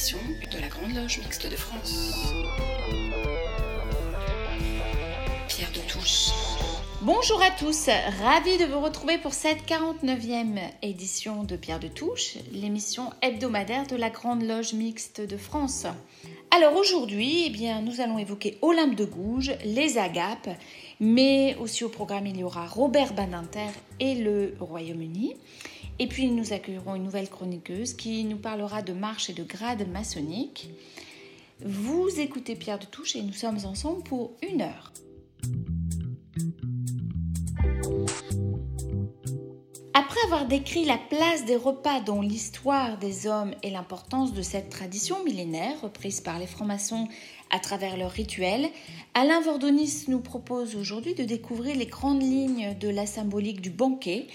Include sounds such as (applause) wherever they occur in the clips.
de la Grande Loge Mixte de France. Pierre de Touche. Bonjour à tous, ravi de vous retrouver pour cette 49e édition de Pierre de Touche, l'émission hebdomadaire de la Grande Loge Mixte de France. Alors aujourd'hui, eh bien, nous allons évoquer Olympe de Gouges, les agapes, mais aussi au programme il y aura Robert Badinter et le Royaume-Uni. Et puis nous accueillerons une nouvelle chroniqueuse qui nous parlera de marche et de grade maçonnique. Vous écoutez Pierre de Touche et nous sommes ensemble pour une heure. Après avoir décrit la place des repas dans l'histoire des hommes et l'importance de cette tradition millénaire reprise par les francs-maçons à travers leurs rituels, Alain Vordonis nous propose aujourd'hui de découvrir les grandes lignes de la symbolique du banquet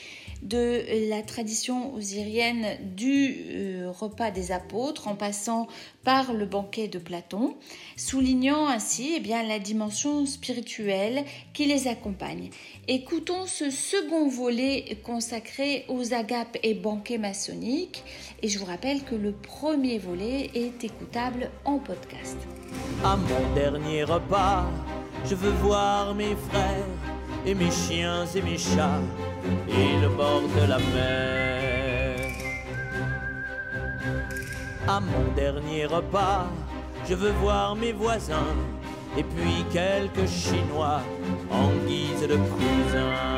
de la tradition osirienne du euh, repas des apôtres en passant par le banquet de Platon, soulignant ainsi eh bien, la dimension spirituelle qui les accompagne. Écoutons ce second volet consacré aux agapes et banquets maçonniques et je vous rappelle que le premier volet est écoutable en podcast. À mon dernier repas, je veux voir mes frères et mes chiens et mes chats et le bord de la mer. À mon dernier repas, je veux voir mes voisins et puis quelques Chinois en guise de cousins.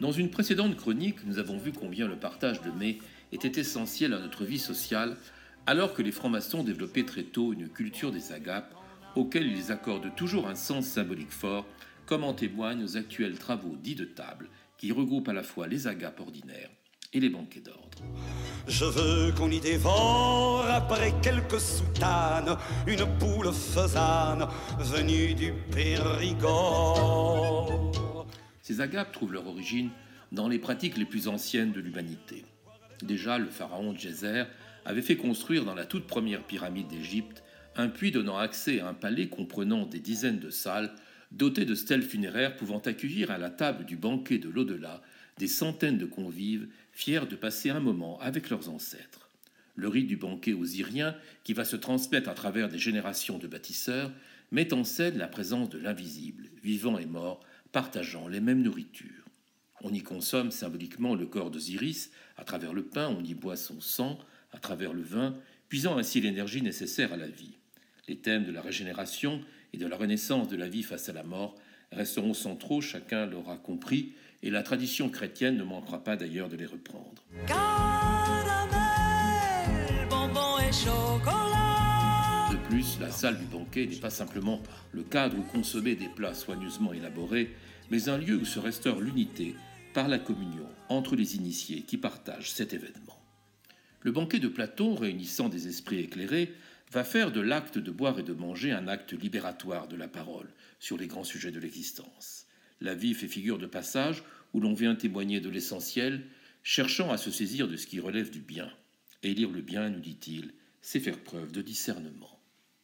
Dans une précédente chronique, nous avons vu combien le partage de mets était essentiel à notre vie sociale, alors que les francs-maçons développaient très tôt une culture des agapes, auxquelles ils accordent toujours un sens symbolique fort comme en témoignent nos actuels travaux dits de table, qui regroupent à la fois les agapes ordinaires et les banquets d'ordre. Je veux qu'on y dévore, après quelques soutanes, une poule faisane venue du Périgord. Ces agapes trouvent leur origine dans les pratiques les plus anciennes de l'humanité. Déjà, le pharaon Djéser avait fait construire dans la toute première pyramide d'Égypte un puits donnant accès à un palais comprenant des dizaines de salles doté de stèles funéraires pouvant accueillir à la table du banquet de l'au-delà des centaines de convives fiers de passer un moment avec leurs ancêtres. Le rite du banquet osirien, qui va se transmettre à travers des générations de bâtisseurs, met en scène la présence de l'invisible, vivant et mort, partageant les mêmes nourritures. On y consomme symboliquement le corps d'Osiris, à travers le pain, on y boit son sang, à travers le vin, puisant ainsi l'énergie nécessaire à la vie. Les thèmes de la régénération et de la renaissance de la vie face à la mort resteront centraux, chacun l'aura compris, et la tradition chrétienne ne manquera pas d'ailleurs de les reprendre. De plus, la salle du banquet n'est pas simplement le cadre où consommer des plats soigneusement élaborés, mais un lieu où se restaure l'unité par la communion entre les initiés qui partagent cet événement. Le banquet de Platon, réunissant des esprits éclairés, va faire de l'acte de boire et de manger un acte libératoire de la parole sur les grands sujets de l'existence. La vie fait figure de passage où l'on vient témoigner de l'essentiel, cherchant à se saisir de ce qui relève du bien. Et lire le bien, nous dit-il, c'est faire preuve de discernement.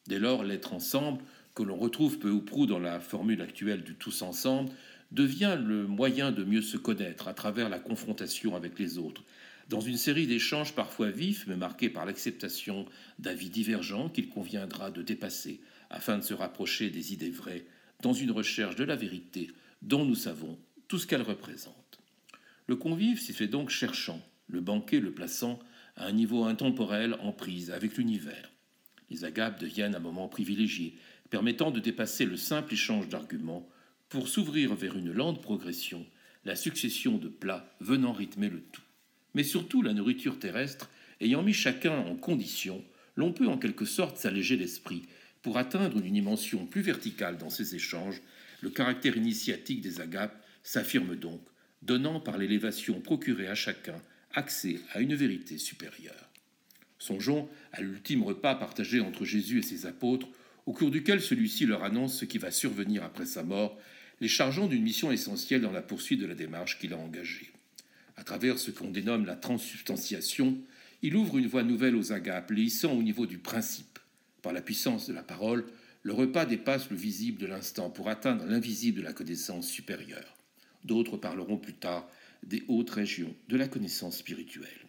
Dès lors, l'être ensemble, que l'on retrouve peu ou prou dans la formule actuelle du tous ensemble, devient le moyen de mieux se connaître à travers la confrontation avec les autres, dans une série d'échanges parfois vifs, mais marqués par l'acceptation d'avis divergents qu'il conviendra de dépasser afin de se rapprocher des idées vraies, dans une recherche de la vérité dont nous savons tout ce qu'elle représente. Le convive s'y fait donc cherchant, le banquet le plaçant à un niveau intemporel en prise avec l'univers. Les agapes deviennent un moment privilégié, permettant de dépasser le simple échange d'arguments pour s'ouvrir vers une lente progression, la succession de plats venant rythmer le tout mais surtout la nourriture terrestre, ayant mis chacun en condition, l'on peut en quelque sorte s'alléger l'esprit pour atteindre une dimension plus verticale dans ces échanges. Le caractère initiatique des agapes s'affirme donc, donnant par l'élévation procurée à chacun accès à une vérité supérieure. Songeons à l'ultime repas partagé entre Jésus et ses apôtres, au cours duquel celui-ci leur annonce ce qui va survenir après sa mort, les chargeant d'une mission essentielle dans la poursuite de la démarche qu'il a engagée. À travers ce qu'on dénomme la transsubstantiation, il ouvre une voie nouvelle aux agapes, les hissant au niveau du principe. Par la puissance de la parole, le repas dépasse le visible de l'instant pour atteindre l'invisible de la connaissance supérieure. D'autres parleront plus tard des hautes régions de la connaissance spirituelle.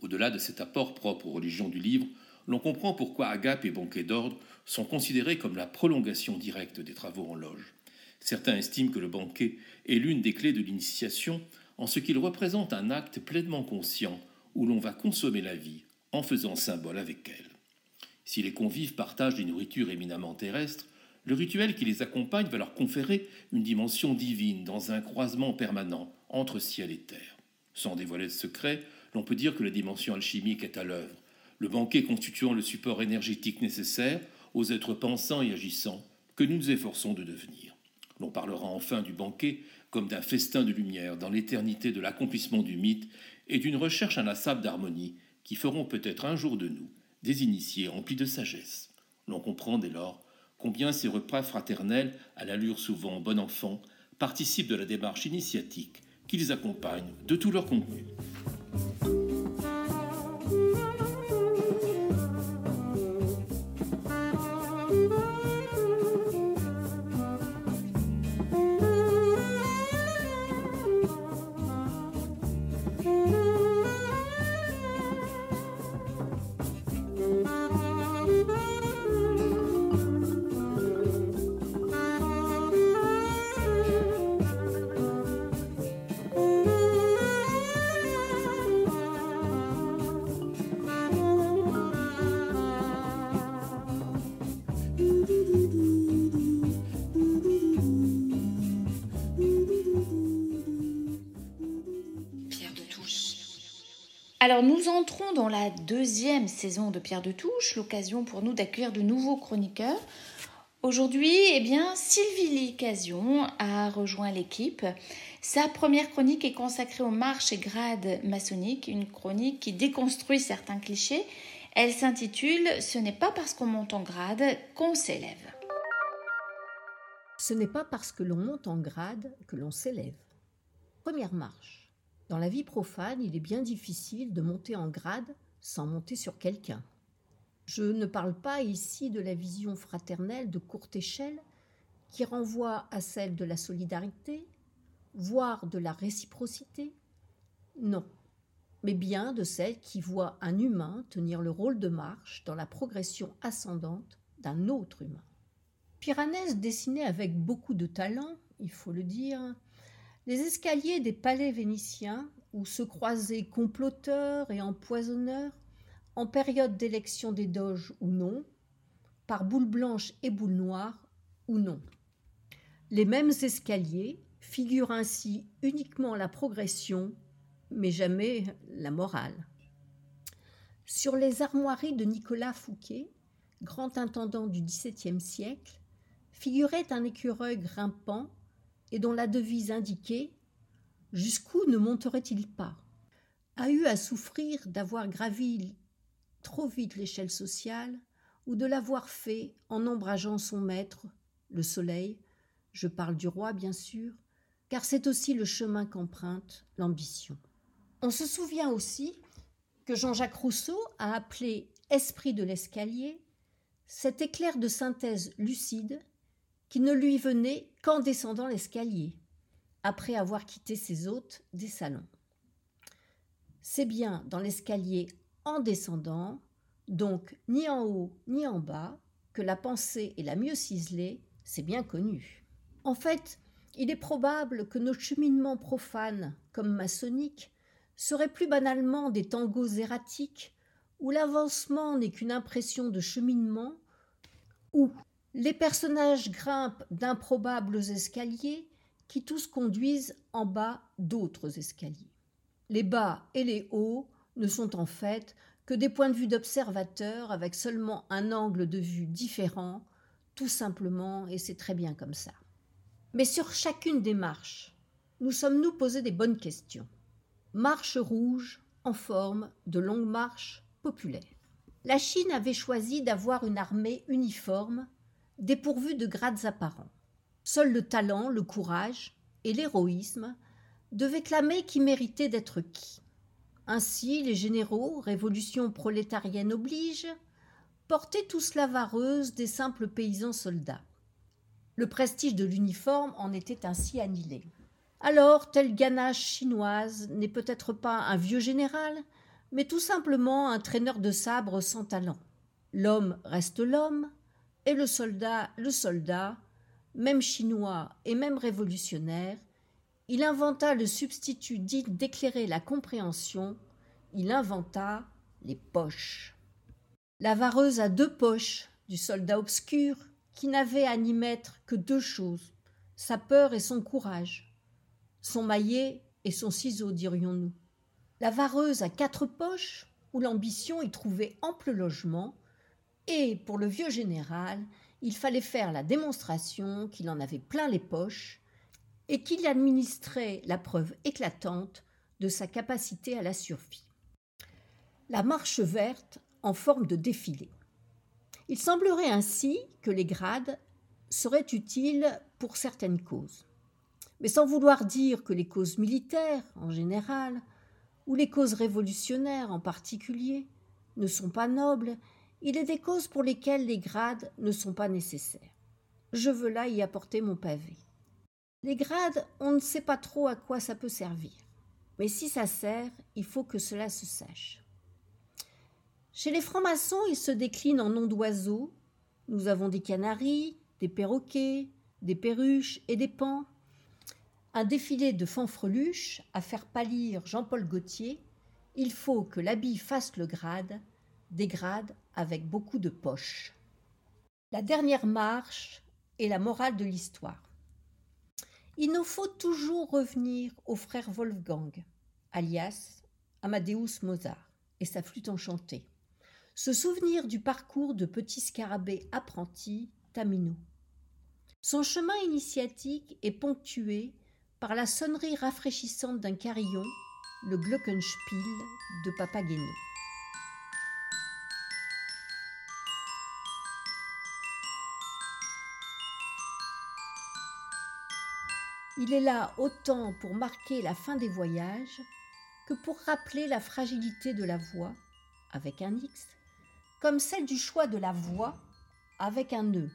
Au-delà de cet apport propre aux religions du livre, l'on comprend pourquoi Agape et Banquet d'ordre sont considérés comme la prolongation directe des travaux en loge. Certains estiment que le banquet est l'une des clés de l'initiation en ce qu'il représente un acte pleinement conscient où l'on va consommer la vie en faisant symbole avec elle. Si les convives partagent des nourritures éminemment terrestres, le rituel qui les accompagne va leur conférer une dimension divine dans un croisement permanent entre ciel et terre. Sans dévoiler de secret, l'on peut dire que la dimension alchimique est à l'œuvre, le banquet constituant le support énergétique nécessaire aux êtres pensants et agissants que nous nous efforçons de devenir. L'on parlera enfin du banquet comme d'un festin de lumière dans l'éternité de l'accomplissement du mythe et d'une recherche inlassable d'harmonie qui feront peut-être un jour de nous des initiés remplis de sagesse. L'on comprend dès lors combien ces repas fraternels, à l'allure souvent bon enfant, participent de la démarche initiatique qui les accompagne de tout leur contenu. Alors nous entrons dans la deuxième saison de Pierre de Touche, l'occasion pour nous d'accueillir de nouveaux chroniqueurs. Aujourd'hui, eh bien, Sylvie Licasion a rejoint l'équipe. Sa première chronique est consacrée aux marches et grades maçonniques, une chronique qui déconstruit certains clichés. Elle s'intitule Ce n'est pas parce qu'on monte en grade qu'on s'élève. Ce n'est pas parce que l'on monte en grade que l'on s'élève. Première marche. Dans la vie profane, il est bien difficile de monter en grade sans monter sur quelqu'un. Je ne parle pas ici de la vision fraternelle de courte échelle qui renvoie à celle de la solidarité, voire de la réciprocité. Non, mais bien de celle qui voit un humain tenir le rôle de marche dans la progression ascendante d'un autre humain. Piranèse dessinait avec beaucoup de talent, il faut le dire, les escaliers des palais vénitiens, où se croisaient comploteurs et empoisonneurs, en période d'élection des doges ou non, par boule blanche et boule noire ou non. Les mêmes escaliers figurent ainsi uniquement la progression, mais jamais la morale. Sur les armoiries de Nicolas Fouquet, grand intendant du XVIIe siècle, figurait un écureuil grimpant et dont la devise indiquait Jusqu'où ne monterait-il pas? A eu à souffrir d'avoir gravi trop vite l'échelle sociale ou de l'avoir fait en ombrageant son maître, le soleil, je parle du roi bien sûr, car c'est aussi le chemin qu'emprunte l'ambition. On se souvient aussi que Jean-Jacques Rousseau a appelé esprit de l'escalier cet éclair de synthèse lucide qui ne lui venait qu'en descendant l'escalier, après avoir quitté ses hôtes des salons. C'est bien dans l'escalier en descendant, donc ni en haut ni en bas, que la pensée est la mieux ciselée, c'est bien connu. En fait, il est probable que nos cheminements profanes, comme maçonniques, seraient plus banalement des tangos erratiques, où l'avancement n'est qu'une impression de cheminement, ou les personnages grimpent d'improbables escaliers qui tous conduisent en bas d'autres escaliers. Les bas et les hauts ne sont en fait que des points de vue d'observateurs avec seulement un angle de vue différent, tout simplement, et c'est très bien comme ça. Mais sur chacune des marches, nous sommes-nous posé des bonnes questions? Marche rouge en forme de longue marche populaire. La Chine avait choisi d'avoir une armée uniforme dépourvu de grades apparents. Seul le talent, le courage et l'héroïsme devaient clamer qui méritait d'être qui. Ainsi, les généraux, révolution prolétarienne oblige, portaient tous la vareuse des simples paysans soldats. Le prestige de l'uniforme en était ainsi annihilé. Alors, telle ganache chinoise n'est peut-être pas un vieux général, mais tout simplement un traîneur de sabre sans talent. L'homme reste l'homme, et le soldat le soldat, même chinois et même révolutionnaire, il inventa le substitut dit d'éclairer la compréhension, il inventa les poches. La vareuse à deux poches du soldat obscur qui n'avait à n'y mettre que deux choses, sa peur et son courage, son maillet et son ciseau, dirions-nous. La vareuse à quatre poches, où l'ambition y trouvait ample logement, et pour le vieux général, il fallait faire la démonstration qu'il en avait plein les poches et qu'il administrait la preuve éclatante de sa capacité à la survie. La marche verte en forme de défilé. Il semblerait ainsi que les grades seraient utiles pour certaines causes. Mais sans vouloir dire que les causes militaires, en général, ou les causes révolutionnaires en particulier, ne sont pas nobles il est des causes pour lesquelles les grades ne sont pas nécessaires. Je veux là y apporter mon pavé. Les grades, on ne sait pas trop à quoi ça peut servir. Mais si ça sert, il faut que cela se sache. Chez les francs-maçons, ils se déclinent en noms d'oiseaux. Nous avons des canaris, des perroquets, des perruches et des pans. Un défilé de fanfreluches à faire pâlir Jean-Paul Gaultier, il faut que l'habit fasse le grade, des grades avec beaucoup de poches. La dernière marche est la morale de l'histoire. Il nous faut toujours revenir au frère Wolfgang, alias Amadeus Mozart, et sa flûte enchantée. Se souvenir du parcours de petit scarabée apprenti Tamino. Son chemin initiatique est ponctué par la sonnerie rafraîchissante d'un carillon, le Glockenspiel de Papageno. Il est là autant pour marquer la fin des voyages que pour rappeler la fragilité de la voix, avec un X, comme celle du choix de la voix, avec un E.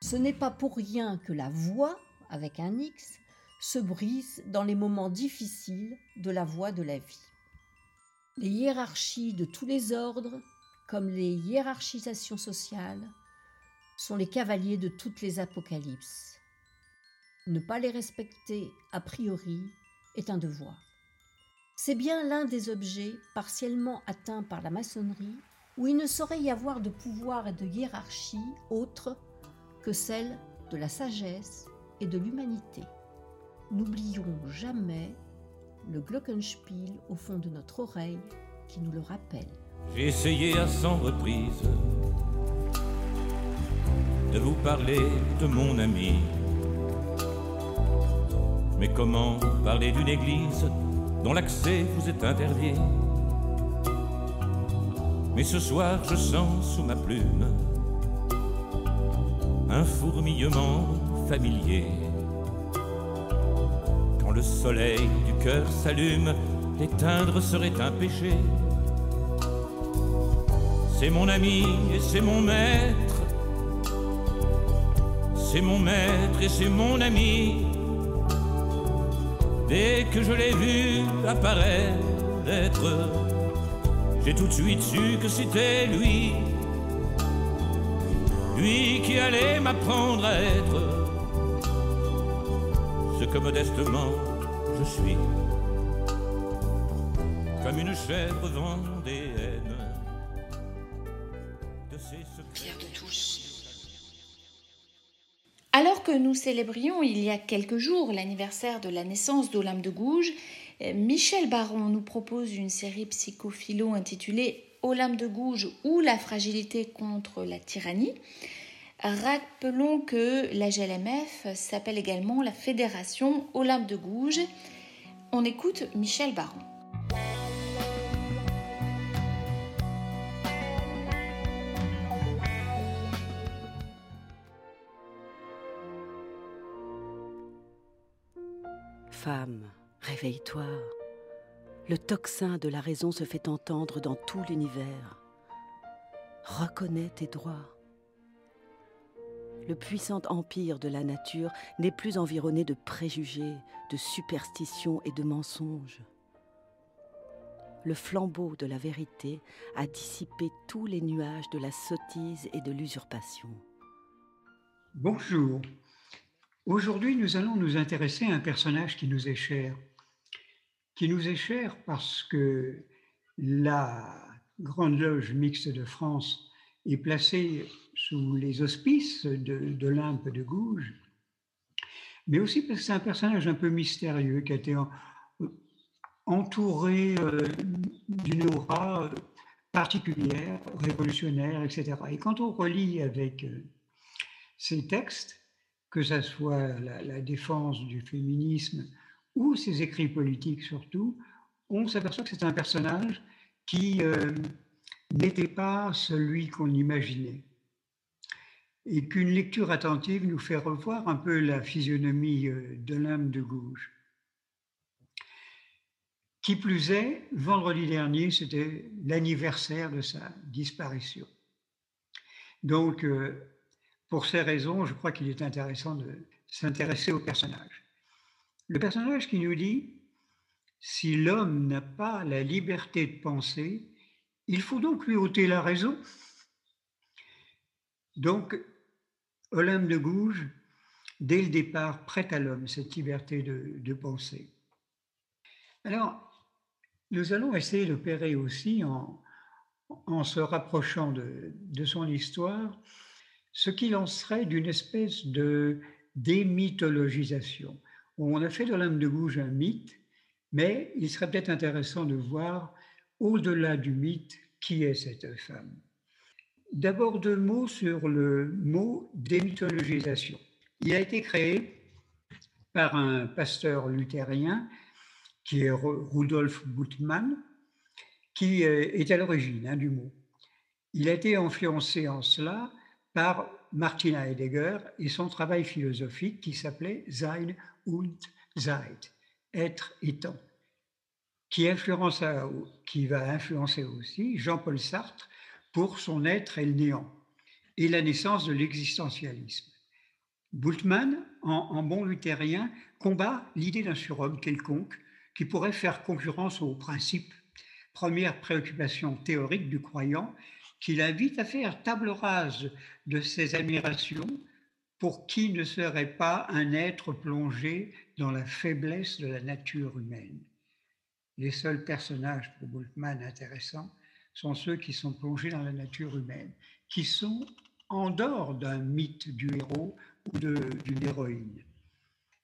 Ce n'est pas pour rien que la voix, avec un X, se brise dans les moments difficiles de la voie de la vie. Les hiérarchies de tous les ordres, comme les hiérarchisations sociales, sont les cavaliers de toutes les apocalypses. Ne pas les respecter a priori est un devoir. C'est bien l'un des objets partiellement atteints par la maçonnerie où il ne saurait y avoir de pouvoir et de hiérarchie autre que celle de la sagesse et de l'humanité. N'oublions jamais le glockenspiel au fond de notre oreille qui nous le rappelle. J'ai essayé à cent reprises de vous parler de mon ami mais comment parler d'une église dont l'accès vous est interdit? Mais ce soir, je sens sous ma plume un fourmillement familier. Quand le soleil du cœur s'allume, l'éteindre serait un péché. C'est mon ami et c'est mon maître. C'est mon maître et c'est mon ami. Dès que je l'ai vu apparaître, j'ai tout de suite su que c'était lui, lui qui allait m'apprendre à être ce que modestement je suis, comme une chèvre vendéenne que nous célébrions il y a quelques jours l'anniversaire de la naissance d'Olympe de Gouges, euh, Michel Baron nous propose une série psychophilo intitulée Olympe de Gouges ou la fragilité contre la tyrannie. Rappelons que la GLMF s'appelle également la Fédération Olympe de Gouges. On écoute Michel Baron. Femme, réveille-toi. Le tocsin de la raison se fait entendre dans tout l'univers. Reconnais tes droits. Le puissant empire de la nature n'est plus environné de préjugés, de superstitions et de mensonges. le flambeau de la vérité a dissipé tous les nuages de la sottise et de l'usurpation. Bonjour. Aujourd'hui, nous allons nous intéresser à un personnage qui nous est cher. Qui nous est cher parce que la Grande Loge mixte de France est placée sous les auspices de, l'Olympe de Gouges, mais aussi parce que c'est un personnage un peu mystérieux qui a été entouré euh, d'une aura euh, particulière, révolutionnaire, etc. Et quand on relit avec euh, ces textes, que ce soit la, défense du féminisme ou ses écrits politiques surtout, on s'aperçoit que c'est un personnage qui n'était pas celui qu'on imaginait. Et qu'une lecture attentive nous fait revoir un peu la physionomie de l'âme de Gouges. Qui plus est, vendredi dernier, c'était l'anniversaire de sa disparition. Donc, euh, pour ces raisons, je crois qu'il est intéressant de s'intéresser au personnage. Le personnage qui nous dit, si l'homme n'a pas la liberté de penser, il faut donc lui ôter la raison. Donc, Olympe de Gouges, dès le départ, prête à l'homme cette liberté de, penser. Alors, nous allons essayer d'opérer aussi en, se rapprochant de, son histoire ce qu'il en serait d'une espèce de démythologisation. On a fait de l'âme de Gouges un mythe, mais il serait peut-être intéressant de voir au-delà du mythe qui est cette femme. D'abord deux mots sur le mot démythologisation. Il a été créé par un pasteur luthérien qui est Rudolf Buttmann, qui est à l'origine hein, du mot. Il a été influencé en cela par Martin Heidegger et son travail philosophique qui s'appelait Sein und Zeit, être étant, qui, qui va influencer aussi Jean-Paul Sartre pour son être et le néant, et la naissance de l'existentialisme. Bultmann, en, en bon luthérien, combat l'idée d'un surhomme quelconque qui pourrait faire concurrence au principe, première préoccupation théorique du croyant, qui l'invite à faire table rase de ses admirations pour qui ne serait pas un être plongé dans la faiblesse de la nature humaine. Les seuls personnages pour Bultmann intéressants sont ceux qui sont plongés dans la nature humaine, qui sont en dehors d'un mythe du héros ou d'une héroïne.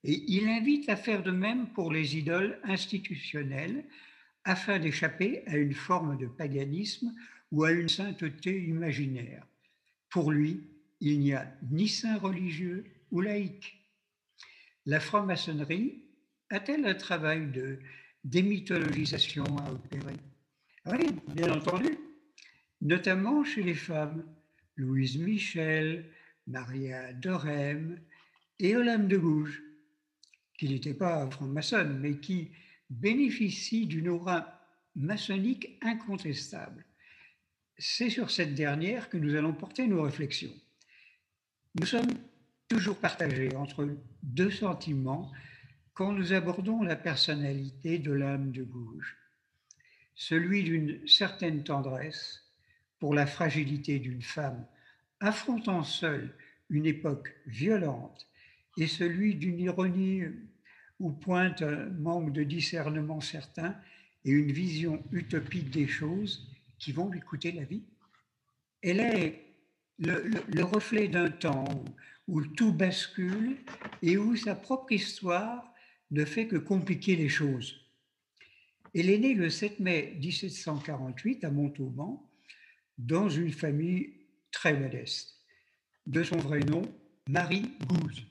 Et il invite à faire de même pour les idoles institutionnelles afin d'échapper à une forme de paganisme ou à une sainteté imaginaire. Pour lui, il n'y a ni saint religieux ou laïque. La franc-maçonnerie a-t-elle un travail de démythologisation à opérer? Oui, bien entendu, notamment chez les femmes. Louise Michel, Maria Dorem et Olympe de Gouges qui n'était pas franc-maçonne, mais qui bénéficie d'une aura maçonnique incontestable. C'est sur cette dernière que nous allons porter nos réflexions. Nous sommes toujours partagés entre deux sentiments quand nous abordons la personnalité de l'âme de Gouges. Celui d'une certaine tendresse pour la fragilité d'une femme affrontant seule une époque violente et celui d'une ironie où pointe un manque de discernement certain et une vision utopique des choses qui vont lui coûter la vie. Elle est le, reflet d'un temps où, tout bascule et où sa propre histoire ne fait que compliquer les choses. Elle est née le 7 mai 1748 à Montauban dans une famille très modeste. De son vrai nom, Marie Gouze.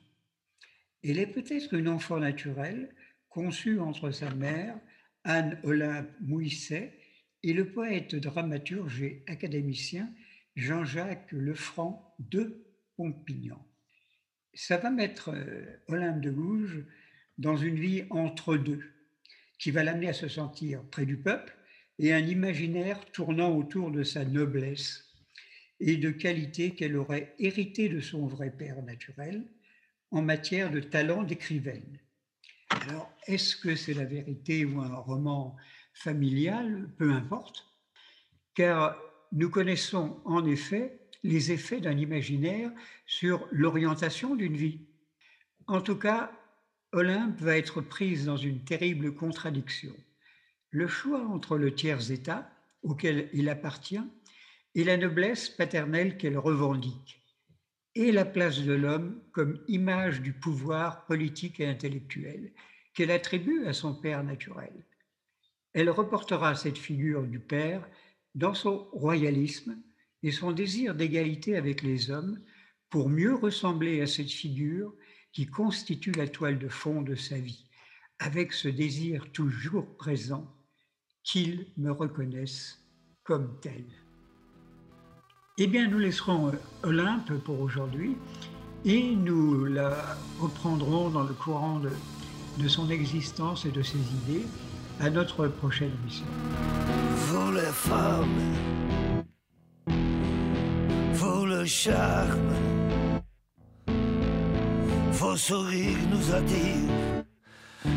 Elle est peut-être une enfant naturelle, conçue entre sa mère, Anne-Olympe Mouisset, et le poète, dramaturge et académicien Jean-Jacques Lefranc de Pompignan. Ça va mettre euh, Olympe de Gouges dans une vie entre deux, qui va l'amener à se sentir près du peuple et un imaginaire tournant autour de sa noblesse et de qualités qu'elle aurait héritées de son vrai père naturel, en matière de talent d'écrivaine. Alors, est-ce que c'est la vérité ou un roman familiale, peu importe, car nous connaissons en effet les effets d'un imaginaire sur l'orientation d'une vie. En tout cas, Olympe va être prise dans une terrible contradiction. Le choix entre le tiers-État, auquel il appartient, et la noblesse paternelle qu'elle revendique, et la place de l'homme comme image du pouvoir politique et intellectuel qu'elle attribue à son père naturel. Elle reportera cette figure du père dans son royalisme et son désir d'égalité avec les hommes pour mieux ressembler à cette figure qui constitue la toile de fond de sa vie, avec ce désir toujours présent qu'ils me reconnaissent comme tel. Eh bien, nous laisserons euh, Olympe pour aujourd'hui et nous la reprendrons dans le courant de, de son existence et de ses idées à notre prochaine émission. Vous les femmes, vous le charme, vos sourires nous attirent,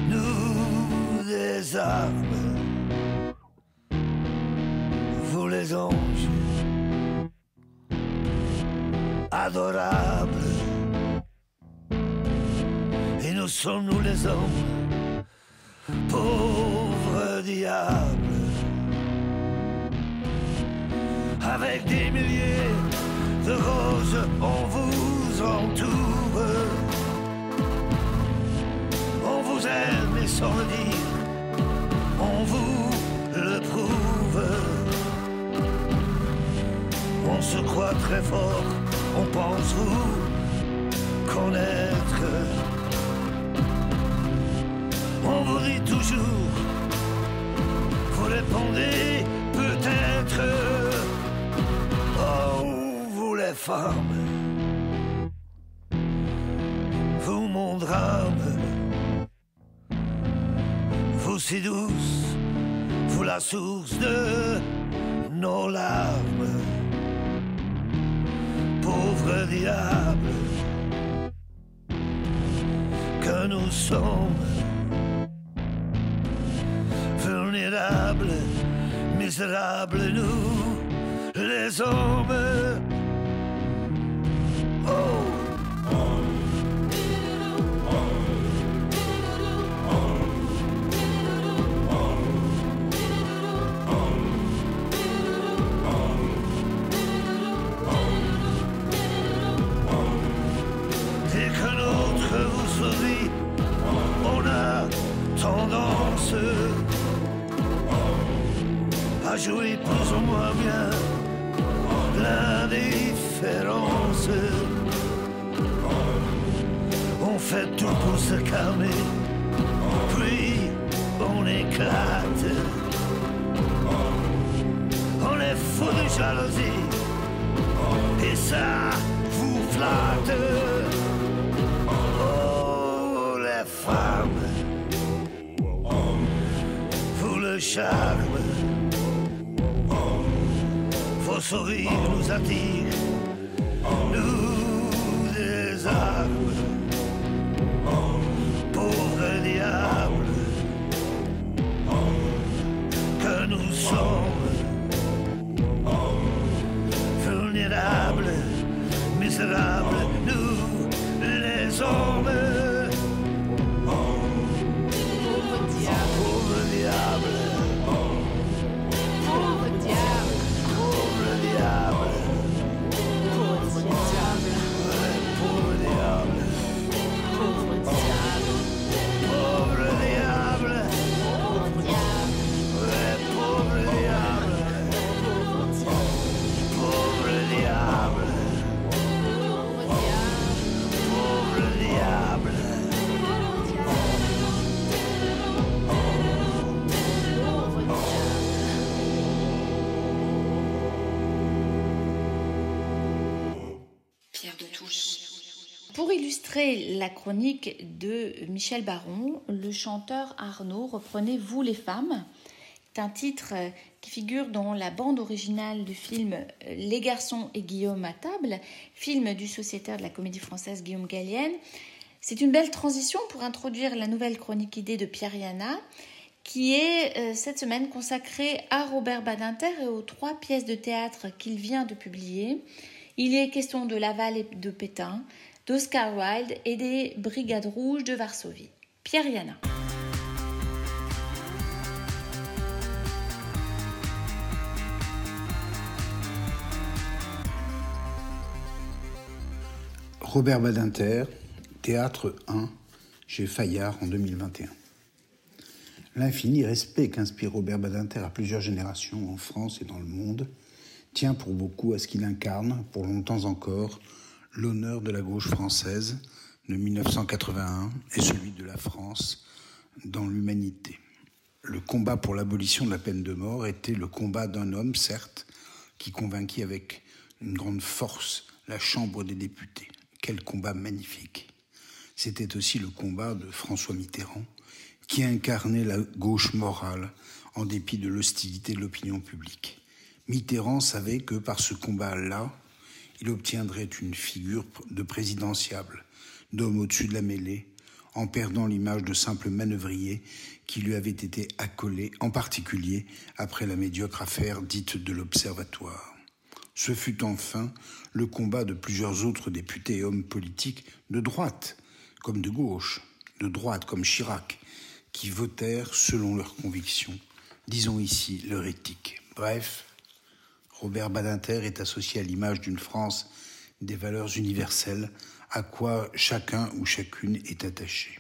nous des armes, vous les anges, adorables, et nous sommes nous les hommes, pauvres diables avec des milliers de roses, on vous entoure. On vous aime et sans le dire, on vous le prouve. On se croit très fort, on pense vous connaître. On vous toujours, vous répondez peut-être. Oh, vous les femmes, vous mon drame, vous si douce, vous la source de nos larmes, pauvre diable que nous sommes, misérables nous les hommes. Jouer plus ou moins bien l'indifférence. On fait tout pour se calmer, puis on éclate. On est fou de jalousie, et ça vous flatte. Oh, les femmes, vous le charme vos sourires nous attirent, nous des La chronique de Michel Baron, le chanteur Arnaud reprenait Vous les femmes? C'est un titre qui figure dans la bande originale du film euh, Les garçons et Guillaume à table, film du sociétaire de la comédie française Guillaume Gallienne. C'est une belle transition pour introduire la nouvelle chronique idée de Pierre Yana qui est euh, cette semaine consacrée à Robert Badinter et aux trois pièces de théâtre qu'il vient de publier. Il est question de Laval et de Pétain, d'Oscar Wilde et des Brigades rouges de Varsovie. Pierre Yana. Robert Badinter, Théâtre 1, chez Fayard en 2021. L'infini respect qu'inspire Robert Badinter à plusieurs générations en France et dans le monde tient pour beaucoup à ce qu'il incarne, pour longtemps encore, l'honneur de la gauche française de 1981 et celui de la France dans l'humanité. Le combat pour l'abolition de la peine de mort était le combat d'un homme, certes, qui convainquit avec une grande force la Chambre des députés. Quel combat magnifique. C'était aussi le combat de François Mitterrand, qui incarnait la gauche morale en dépit de l'hostilité de l'opinion publique. Mitterrand savait que par ce combat-là, il obtiendrait une figure de présidentiable, d'homme au-dessus de la mêlée, en perdant l'image de simple manœuvrier qui lui avait été accolée, en particulier après la médiocre affaire dite de l'Observatoire. Ce fut enfin le combat de plusieurs autres députés et hommes politiques de droite comme de gauche, de droite comme Chirac, qui votèrent selon leurs convictions, disons ici leur éthique. Bref, Robert Badinter est associé à l'image d'une France des valeurs universelles à quoi chacun ou chacune est attaché.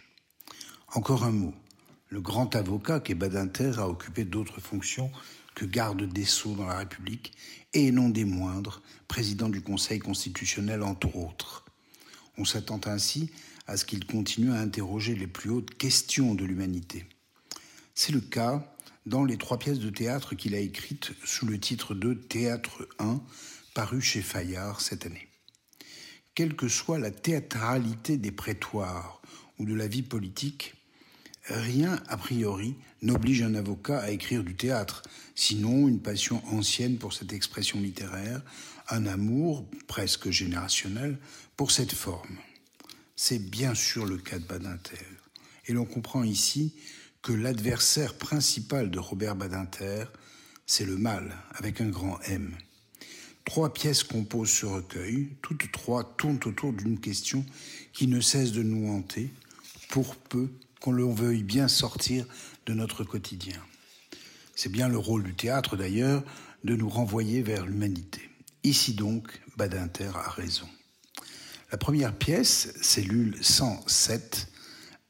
Encore un mot. Le grand avocat qu'est Badinter a occupé d'autres fonctions que garde des sceaux dans la République et non des moindres, président du Conseil constitutionnel entre autres. On s'attend ainsi à ce qu'il continue à interroger les plus hautes questions de l'humanité. C'est le cas dans les trois pièces de théâtre qu'il a écrites sous le titre de Théâtre 1, paru chez Fayard cette année. Quelle que soit la théâtralité des prétoires ou de la vie politique, rien a priori n'oblige un avocat à écrire du théâtre, sinon une passion ancienne pour cette expression littéraire, un amour presque générationnel pour cette forme. C'est bien sûr le cas de Badinter. Et l'on comprend ici que l'adversaire principal de Robert Badinter, c'est le mal, avec un grand M. Trois pièces composent ce recueil, toutes trois tournent autour d'une question qui ne cesse de nous hanter, pour peu qu'on le veuille bien sortir de notre quotidien. C'est bien le rôle du théâtre d'ailleurs de nous renvoyer vers l'humanité. Ici donc, Badinter a raison. La première pièce, cellule 107,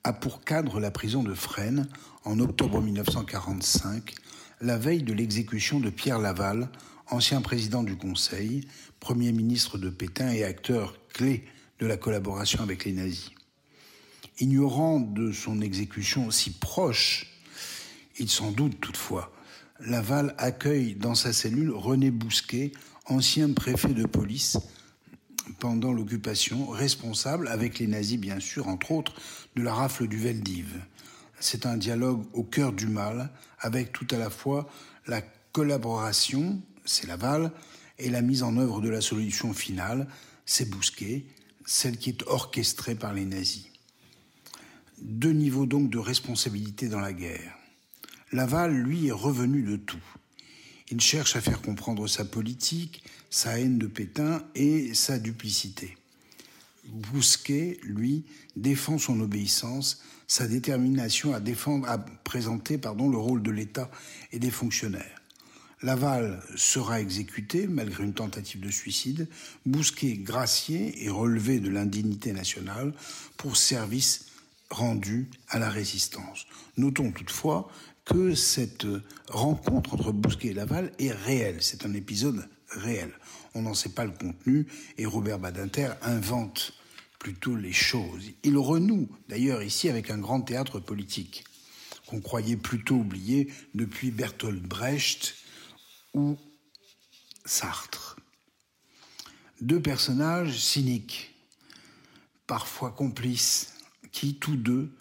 a pour cadre la prison de Fresnes en octobre 1945, la veille de l'exécution de Pierre Laval, ancien président du Conseil, premier ministre de Pétain et acteur clé de la collaboration avec les nazis. Ignorant de son exécution si proche, il s'en doute toutefois, Laval accueille dans sa cellule René Bousquet, ancien préfet de police pendant l'occupation, responsable, avec les nazis bien sûr, entre autres, de la rafle du Veldiv. C'est un dialogue au cœur du mal, avec tout à la fois la collaboration, c'est Laval, et la mise en œuvre de la solution finale, c'est Bousquet, celle qui est orchestrée par les nazis. Deux niveaux donc de responsabilité dans la guerre. Laval, lui, est revenu de tout. Il cherche à faire comprendre sa politique, sa haine de Pétain et sa duplicité. Bousquet, lui, défend son obéissance, sa détermination à défendre, à présenter, pardon, le rôle de l'État et des fonctionnaires. Laval sera exécuté malgré une tentative de suicide, Bousquet gracié et relevé de l'indignité nationale pour service rendu à la résistance. Notons toutefois que cette rencontre entre Bousquet et Laval est réelle. C'est un épisode réel. On n'en sait pas le contenu et Robert Badinter invente plutôt les choses. Il renoue d'ailleurs ici avec un grand théâtre politique qu'on croyait plutôt oublié depuis Bertolt Brecht ou Sartre. Deux personnages cyniques, parfois complices, qui tous deux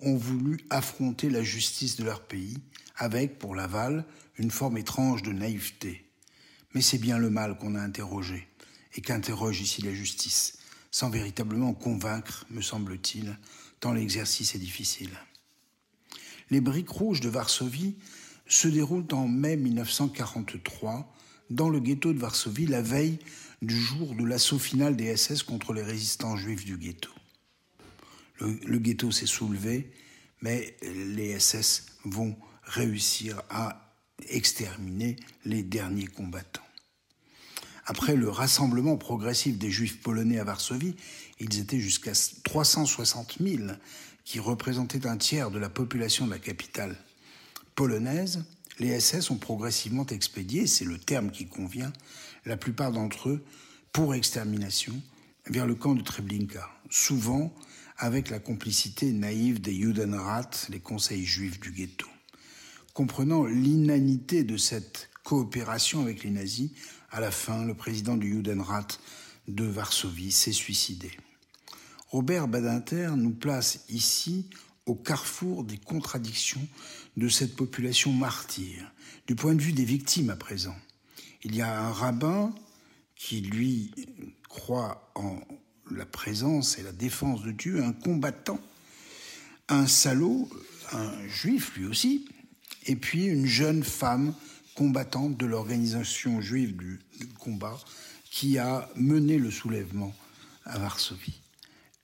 ont voulu affronter la justice de leur pays avec, pour Laval, une forme étrange de naïveté. Mais c'est bien le mal qu'on a interrogé et qu'interroge ici la justice, sans véritablement convaincre, me semble-t-il, tant l'exercice est difficile. Les Briques Rouges de Varsovie se déroulent en mai 1943 dans le ghetto de Varsovie la veille du jour de l'assaut final des SS contre les résistants juifs du ghetto. Le, le ghetto s'est soulevé, mais les SS vont réussir à exterminer les derniers combattants. Après le rassemblement progressif des juifs polonais à Varsovie, ils étaient jusqu'à 360 000, qui représentaient un tiers de la population de la capitale polonaise. Les SS ont progressivement expédié, c'est le terme qui convient, la plupart d'entre eux pour extermination vers le camp de Treblinka, souvent avec la complicité naïve des Judenrat, les conseils juifs du ghetto. Comprenant l'inanité de cette coopération avec les nazis, à la fin, le président du Judenrat de Varsovie s'est suicidé. Robert Badinter nous place ici au carrefour des contradictions de cette population martyre, du point de vue des victimes à présent. Il y a un rabbin qui, lui, croit en la présence et la défense de Dieu, un combattant, un salaud, un juif lui aussi, et puis une jeune femme combattante de l'organisation juive du, combat qui a mené le soulèvement à Varsovie.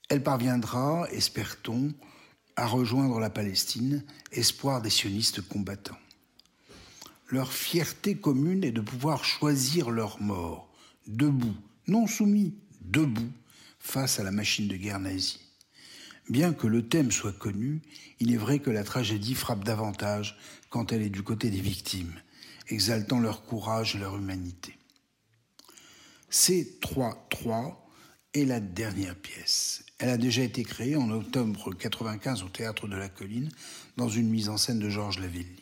Elle parviendra, espère-t-on, à rejoindre la Palestine, espoir des sionistes combattants. Leur fierté commune est de pouvoir choisir leur mort, debout, non soumis, debout, face à la machine de guerre nazie. Bien que le thème soit connu, il est vrai que la tragédie frappe davantage quand elle est du côté des victimes, exaltant leur courage et leur humanité. C3-3 est la dernière pièce. Elle a déjà été créée en octobre 95 au Théâtre de la Colline dans une mise en scène de Georges Lavelli.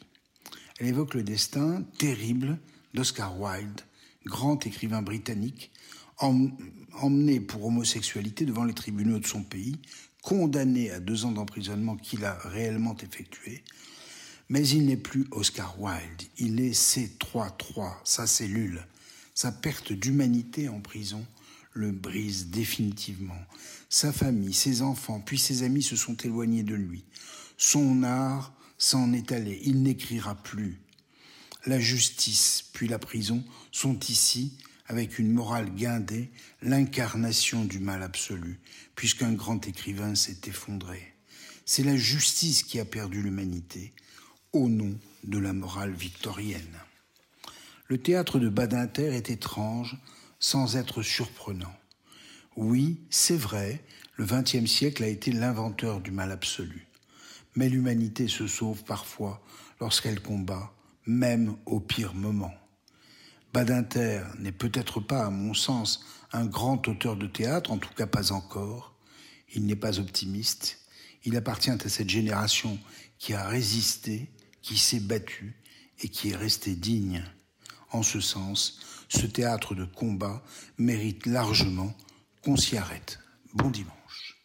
Elle évoque le destin terrible d'Oscar Wilde, grand écrivain britannique, emmené pour homosexualité devant les tribunaux de son pays, condamné à deux ans d'emprisonnement qu'il a réellement effectué, mais il n'est plus Oscar Wilde, il est C3-3, sa cellule. Sa perte d'humanité en prison le brise définitivement. Sa famille, ses enfants, puis ses amis se sont éloignés de lui. Son art s'en est allé, il n'écrira plus. La justice, puis la prison sont ici, avec une morale guindée, l'incarnation du mal absolu, puisqu'un grand écrivain s'est effondré. C'est la justice qui a perdu l'humanité au nom de la morale victorienne. Le théâtre de Badinter est étrange sans être surprenant. Oui, c'est vrai, le XXe siècle a été l'inventeur du mal absolu. Mais l'humanité se sauve parfois lorsqu'elle combat, même au pire moment. Badinter n'est peut-être pas, à mon sens, un grand auteur de théâtre, en tout cas pas encore. Il n'est pas optimiste. Il appartient à cette génération qui a résisté qui s'est battu et qui est resté digne. En ce sens, ce théâtre de combat mérite largement qu'on s'y arrête. Bon dimanche.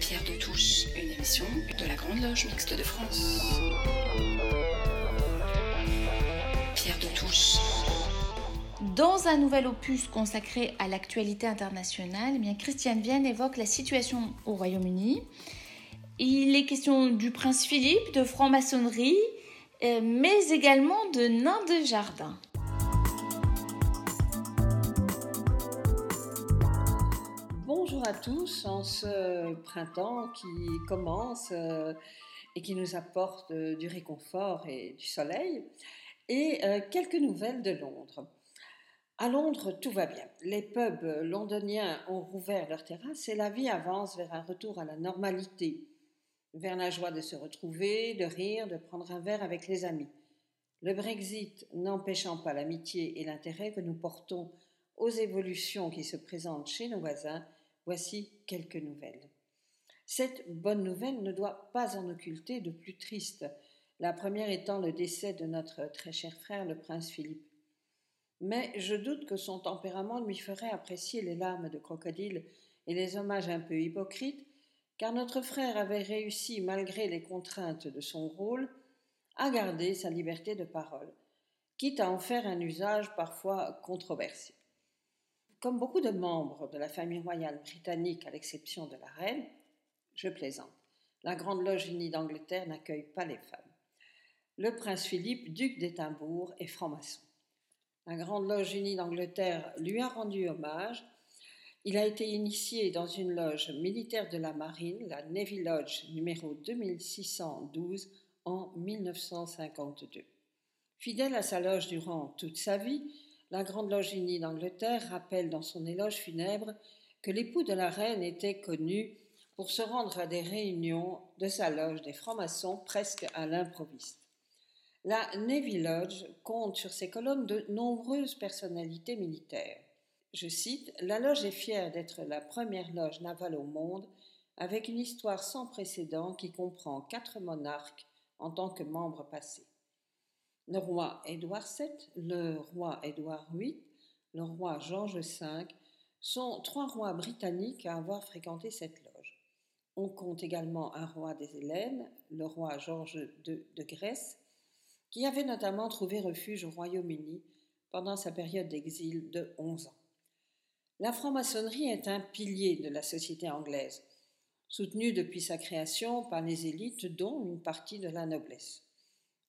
Pierre de Touche, une émission de la Grande Loge Mixte de France. Pierre de Touche. Dans un nouvel opus consacré à l'actualité internationale, eh bien Christiane Vienne évoque la situation au Royaume-Uni. Il est question du prince Philippe, de franc-maçonnerie, euh, mais également de nains de jardin. Bonjour à tous en ce printemps qui commence euh, et qui nous apporte euh, du réconfort et du soleil. Et quelques nouvelles de Londres. À Londres, tout va bien. Les pubs londoniens ont rouvert leurs terrasses et la vie avance vers un retour à la normalité, vers la joie de se retrouver, de rire, de prendre un verre avec les amis. Le Brexit n'empêchant pas l'amitié et l'intérêt que nous portons aux évolutions qui se présentent chez nos voisins, voici quelques nouvelles. Cette bonne nouvelle ne doit pas en occulter de plus tristes, la première étant le décès de notre très cher frère, le prince Philippe. Mais je doute que son tempérament lui ferait apprécier les larmes de crocodile et les hommages un peu hypocrites, car notre frère avait réussi, malgré les contraintes de son rôle, à garder sa liberté de parole, quitte à en faire un usage parfois controversé. Comme beaucoup de membres de la famille royale britannique, à l'exception de la reine, je plaisante, la Grande Loge unie d'Angleterre n'accueille pas les femmes. Le prince Philippe, duc d'Édimbourg, est franc-maçon. La Grande Loge unie d'Angleterre lui a rendu hommage. Il a été initié dans une loge militaire de la marine, la Navy Lodge numéro 2612, en 1952. Fidèle à sa loge durant toute sa vie, la Grande Loge unie d'Angleterre rappelle dans son éloge funèbre que l'époux de la reine était connu pour se rendre à des réunions de sa loge des francs-maçons presque à l'improviste. La Navy Lodge compte sur ses colonnes de nombreuses personnalités militaires. Je cite La loge est fière d'être la première loge navale au monde, avec une histoire sans précédent qui comprend quatre monarques en tant que membres passés. Le roi Édouard VII, le roi Édouard VIII, le roi George V sont trois rois britanniques à avoir fréquenté cette loge. On compte également un roi des Hélènes, le roi George II de Grèce, qui avait notamment trouvé refuge au Royaume-Uni pendant sa période d'exil de 11 ans. La franc-maçonnerie est un pilier de la société anglaise, soutenue depuis sa création par les élites, dont une partie de la noblesse.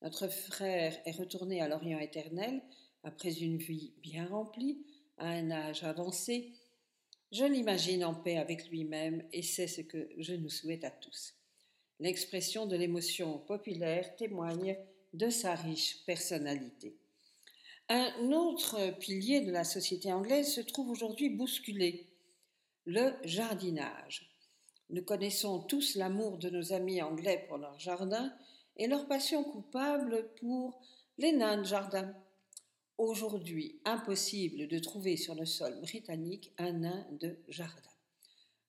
Notre frère est retourné à l'Orient éternel après une vie bien remplie, à un âge avancé. Je l'imagine en paix avec lui-même et c'est ce que je nous souhaite à tous. L'expression de l'émotion populaire témoigne de sa riche personnalité. Un autre pilier de la société anglaise se trouve aujourd'hui bousculé, le jardinage. Nous connaissons tous l'amour de nos amis anglais pour leur jardin et leur passion coupable pour les nains de jardin. Aujourd'hui, impossible de trouver sur le sol britannique un nain de jardin.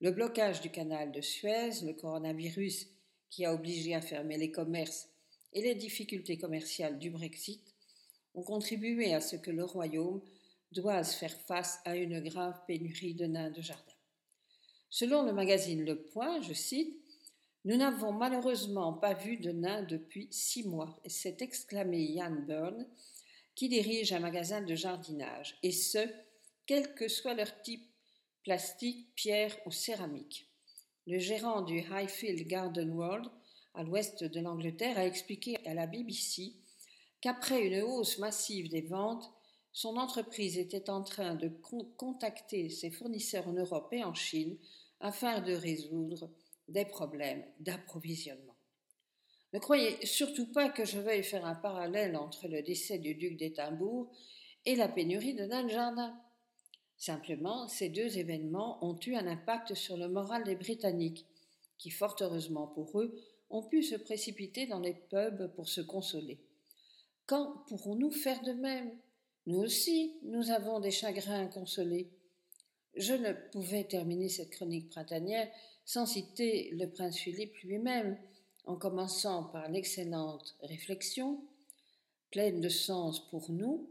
Le blocage du canal de Suez, le coronavirus qui a obligé à fermer les commerces et les difficultés commerciales du Brexit ont contribué à ce que le Royaume doive faire face à une grave pénurie de nains de jardin. Selon le magazine Le Point, je cite, Nous n'avons malheureusement pas vu de nains depuis six mois, s'est exclamé Yann Byrne, qui dirige un magasin de jardinage, et ce, quel que soit leur type, plastique, pierre ou céramique. Le gérant du Highfield Garden World à l'ouest de l'Angleterre, a expliqué à la BBC qu'après une hausse massive des ventes, son entreprise était en train de contacter ses fournisseurs en Europe et en Chine afin de résoudre des problèmes d'approvisionnement. Ne croyez surtout pas que je veuille faire un parallèle entre le décès du duc d'Édimbourg et la pénurie de jardin. Simplement, ces deux événements ont eu un impact sur le moral des Britanniques, qui, fort heureusement pour eux, ont pu se précipiter dans les pubs pour se consoler. Quand pourrons-nous faire de même? Nous aussi, nous avons des chagrins à consoler. Je ne pouvais terminer cette chronique printanière sans citer le prince Philippe lui-même, en commençant par l'excellente réflexion, pleine de sens pour nous,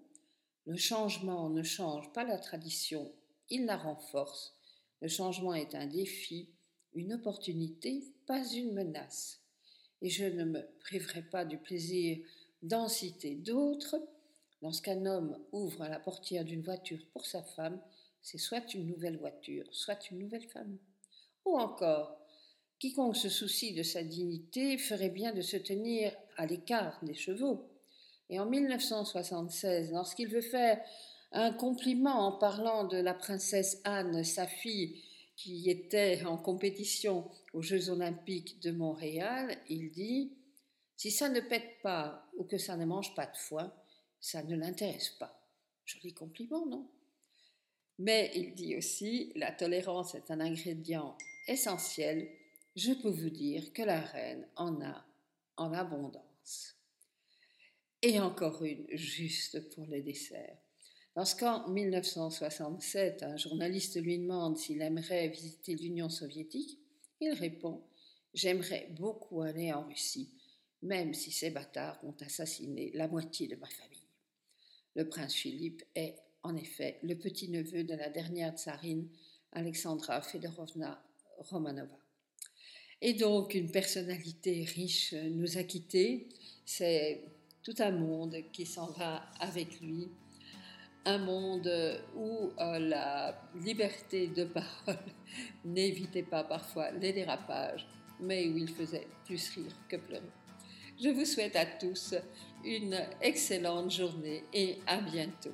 le changement ne change pas la tradition, il la renforce. Le changement est un défi, une opportunité, pas une menace et je ne me priverai pas du plaisir d'en citer d'autres. Lorsqu'un homme ouvre la portière d'une voiture pour sa femme, c'est soit une nouvelle voiture, soit une nouvelle femme. Ou encore, quiconque se soucie de sa dignité ferait bien de se tenir à l'écart des chevaux. Et en 1976, lorsqu'il veut faire un compliment en parlant de la princesse Anne, sa fille, qui était en compétition aux Jeux olympiques de Montréal, il dit Si ça ne pète pas ou que ça ne mange pas de foin, ça ne l'intéresse pas. Joli compliment, non? Mais il dit aussi La tolérance est un ingrédient essentiel. Je peux vous dire que la reine en a en abondance. Et encore une, juste pour le dessert. Lorsqu'en 1967, un journaliste lui demande s'il aimerait visiter l'Union soviétique, il répond J'aimerais beaucoup aller en Russie, même si ces bâtards ont assassiné la moitié de ma famille. Le prince Philippe est, en effet, le petit-neveu de la dernière tsarine, Alexandra Fedorovna Romanova. Et donc, une personnalité riche nous a quittés. C'est tout un monde qui s'en va avec lui un monde où euh, la liberté de parole (laughs) n'évitait pas parfois les dérapages, mais où il faisait plus rire que pleurer. Je vous souhaite à tous une excellente journée et à bientôt.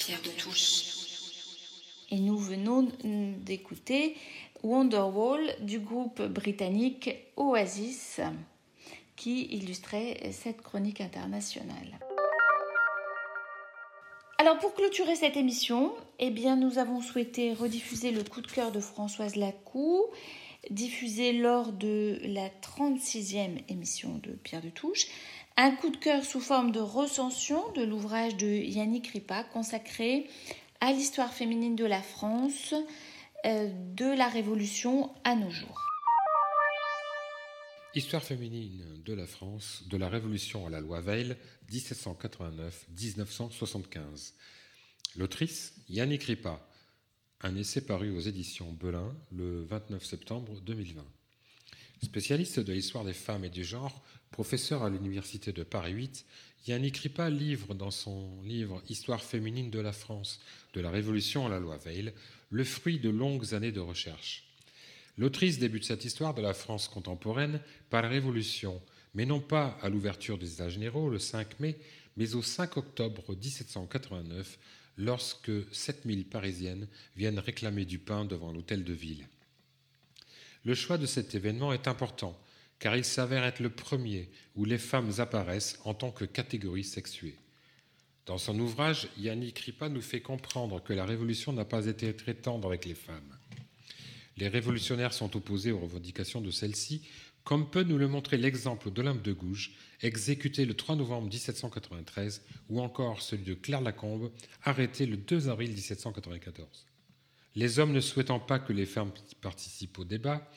Pierre de Touche. Et nous venons d'écouter Wonderwall du groupe britannique Oasis qui illustrait cette chronique internationale. Alors pour clôturer cette émission, eh bien nous avons souhaité rediffuser le coup de cœur de Françoise Lacou, diffusé lors de la 36e émission de Pierre de Touche, un coup de cœur sous forme de recension de l'ouvrage de Yannick Ripa consacré à l'histoire féminine de la France euh, de la Révolution à nos jours. Histoire féminine de la France, de la Révolution à la loi Veil, 1789-1975. L'autrice, Yannick Ripa. un essai paru aux éditions Belin le 29 septembre 2020. Spécialiste de l'histoire des femmes et du genre, professeur à l'université de Paris 8, Yannick Ripa livre dans son livre Histoire féminine de la France, de la Révolution à la loi Veil, le fruit de longues années de recherche. L'autrice débute cette histoire de la France contemporaine par la Révolution, mais non pas à l'ouverture des États généraux le 5 mai, mais au 5 octobre 1789, lorsque 7000 Parisiennes viennent réclamer du pain devant l'hôtel de ville. Le choix de cet événement est important, car il s'avère être le premier où les femmes apparaissent en tant que catégorie sexuée. Dans son ouvrage, Yannick Ripa nous fait comprendre que la Révolution n'a pas été très tendre avec les femmes. Les révolutionnaires sont opposés aux revendications de celles-ci, comme peut nous le montrer l'exemple d'Olympe de Gouges, exécuté le 3 novembre 1793, ou encore celui de Claire Lacombe, arrêté le 2 avril 1794. Les hommes ne souhaitant pas que les femmes participent au débat,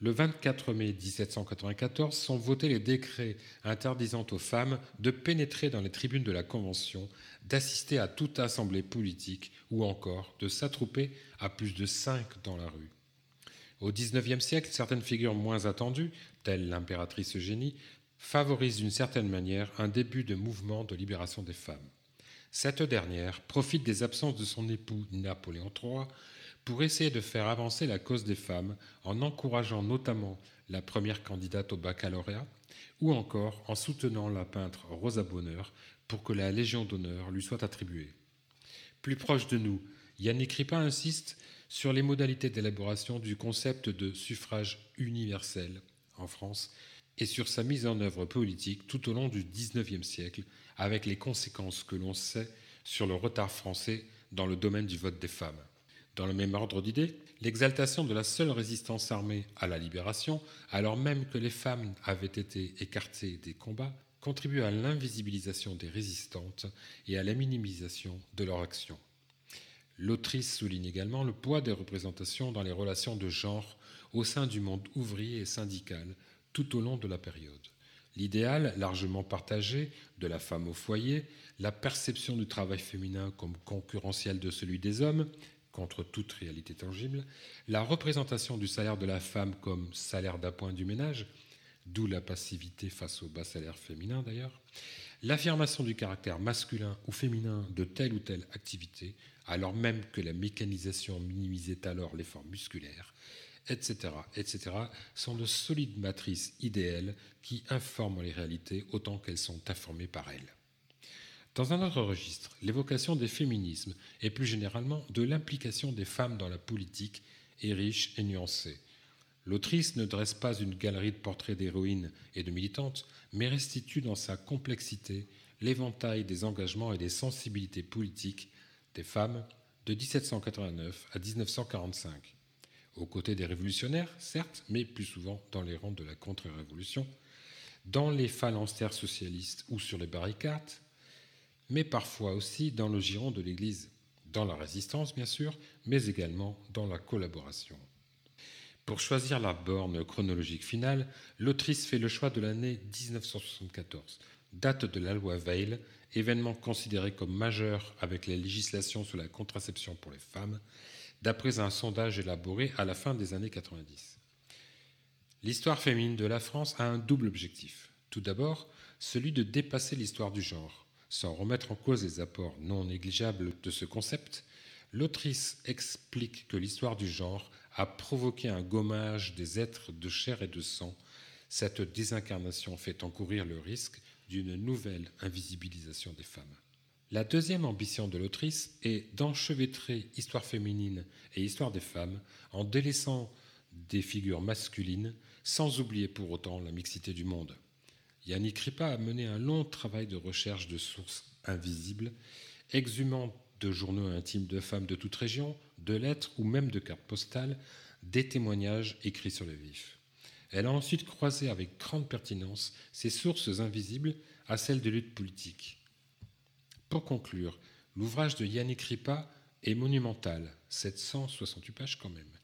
le 24 mai 1794 sont votés les décrets interdisant aux femmes de pénétrer dans les tribunes de la Convention, d'assister à toute assemblée politique ou encore de s'attrouper à plus de cinq dans la rue. Au XIXe siècle, certaines figures moins attendues, telles l'impératrice Eugénie, favorisent d'une certaine manière un début de mouvement de libération des femmes. Cette dernière profite des absences de son époux Napoléon III pour essayer de faire avancer la cause des femmes en encourageant notamment la première candidate au baccalauréat ou encore en soutenant la peintre Rosa Bonheur pour que la Légion d'honneur lui soit attribuée. Plus proche de nous, Yannick Ripa insiste sur les modalités d'élaboration du concept de suffrage universel en France et sur sa mise en œuvre politique tout au long du XIXe siècle, avec les conséquences que l'on sait sur le retard français dans le domaine du vote des femmes. Dans le même ordre d'idées, l'exaltation de la seule résistance armée à la libération, alors même que les femmes avaient été écartées des combats, contribue à l'invisibilisation des résistantes et à la minimisation de leur action. L'autrice souligne également le poids des représentations dans les relations de genre au sein du monde ouvrier et syndical tout au long de la période. L'idéal, largement partagé, de la femme au foyer, la perception du travail féminin comme concurrentiel de celui des hommes, contre toute réalité tangible, la représentation du salaire de la femme comme salaire d'appoint du ménage, d'où la passivité face au bas salaire féminin d'ailleurs, l'affirmation du caractère masculin ou féminin de telle ou telle activité, alors même que la mécanisation minimisait alors l'effort musculaire, etc., etc., sont de solides matrices idéales qui informent les réalités autant qu'elles sont informées par elles. Dans un autre registre, l'évocation des féminismes et plus généralement de l'implication des femmes dans la politique est riche et nuancée. L'autrice ne dresse pas une galerie de portraits d'héroïnes et de militantes, mais restitue dans sa complexité l'éventail des engagements et des sensibilités politiques des femmes de 1789 à 1945 aux côtés des révolutionnaires, certes, mais plus souvent dans les rangs de la contre-révolution, dans les phalanstères socialistes ou sur les barricades, mais parfois aussi dans le giron de l'Église, dans la résistance bien sûr, mais également dans la collaboration. Pour choisir la borne chronologique finale, l'autrice fait le choix de l'année 1974, date de la loi Veil, événement considéré comme majeur avec les législations sur la contraception pour les femmes, d'après un sondage élaboré à la fin des années 90. L'histoire féminine de la France a un double objectif. Tout d'abord, celui de dépasser l'histoire du genre. Sans remettre en cause les apports non négligeables de ce concept, l'autrice explique que l'histoire du genre a provoqué un gommage des êtres de chair et de sang. Cette désincarnation fait encourir le risque d'une nouvelle invisibilisation des femmes. La deuxième ambition de l'autrice est d'enchevêtrer histoire féminine et histoire des femmes en délaissant des figures masculines sans oublier pour autant la mixité du monde. Yannick Ripa a mené un long travail de recherche de sources invisibles, exhumant de journaux intimes de femmes de toute région, de lettres ou même de cartes postales, des témoignages écrits sur le vif. Elle a ensuite croisé avec grande pertinence ces sources invisibles à celles de lutte politique pour conclure, l'ouvrage de Yannick Ripa est monumental, 768 pages quand même,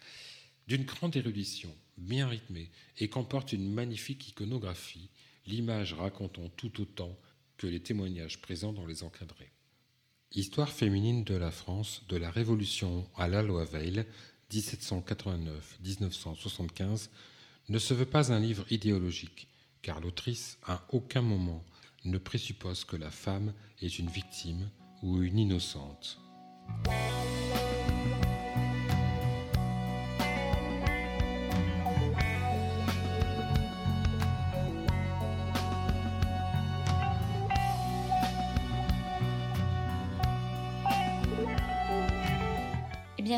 d'une grande érudition, bien rythmée, et comporte une magnifique iconographie, l'image racontant tout autant que les témoignages présents dans les encadrés. Histoire féminine de la France de la Révolution à la loi Veil 1789-1975 ne se veut pas un livre idéologique, car l'autrice à aucun moment ne présuppose que la femme est une victime ou une innocente.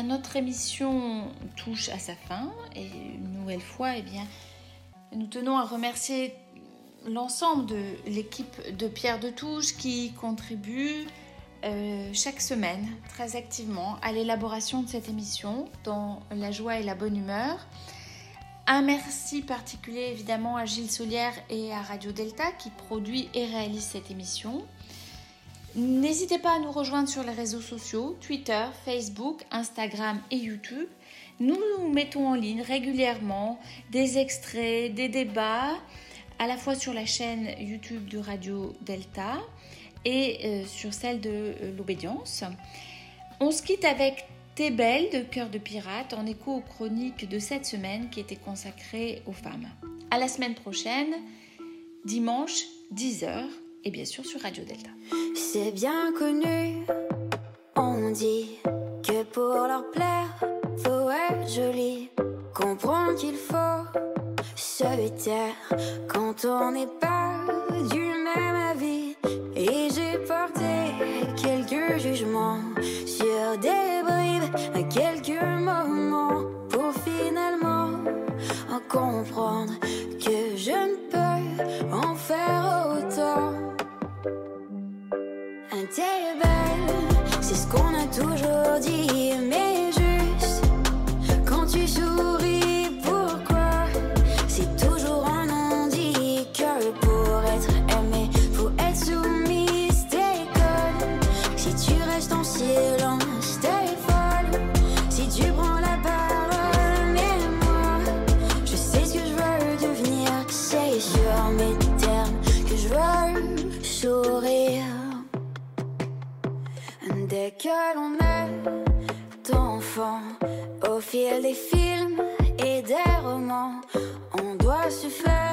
Notre émission touche à sa fin et une nouvelle fois, eh bien, nous tenons à remercier l'ensemble de l'équipe de Pierre de Touche qui contribue euh, chaque semaine très activement à l'élaboration de cette émission dans la joie et la bonne humeur. Un merci particulier évidemment à Gilles Solière et à Radio Delta qui produit et réalise cette émission. N'hésitez pas à nous rejoindre sur les réseaux sociaux, Twitter, Facebook, Instagram et YouTube. Nous nous mettons en ligne régulièrement des extraits, des débats, à la fois sur la chaîne YouTube de Radio Delta et euh, sur celle de euh, l'Obédience. On se quitte avec T'es belle de Cœur de Pirate en écho aux chroniques de cette semaine qui étaient consacrées aux femmes. À la semaine prochaine, dimanche 10h et bien sûr sur Radio Delta. C'est bien connu, on dit que pour leur plaire, faut être joli. Comprendre qu'il faut se taire quand on n'est pas du même avis. Et j'ai porté quelques jugements sur des bribes, quelques moments pour finalement en comprendre que je ne peux en faire autant. Un t'es belle, c'est ce qu'on a toujours dit, L'on est enfant, au fil des films et des romans, on doit se faire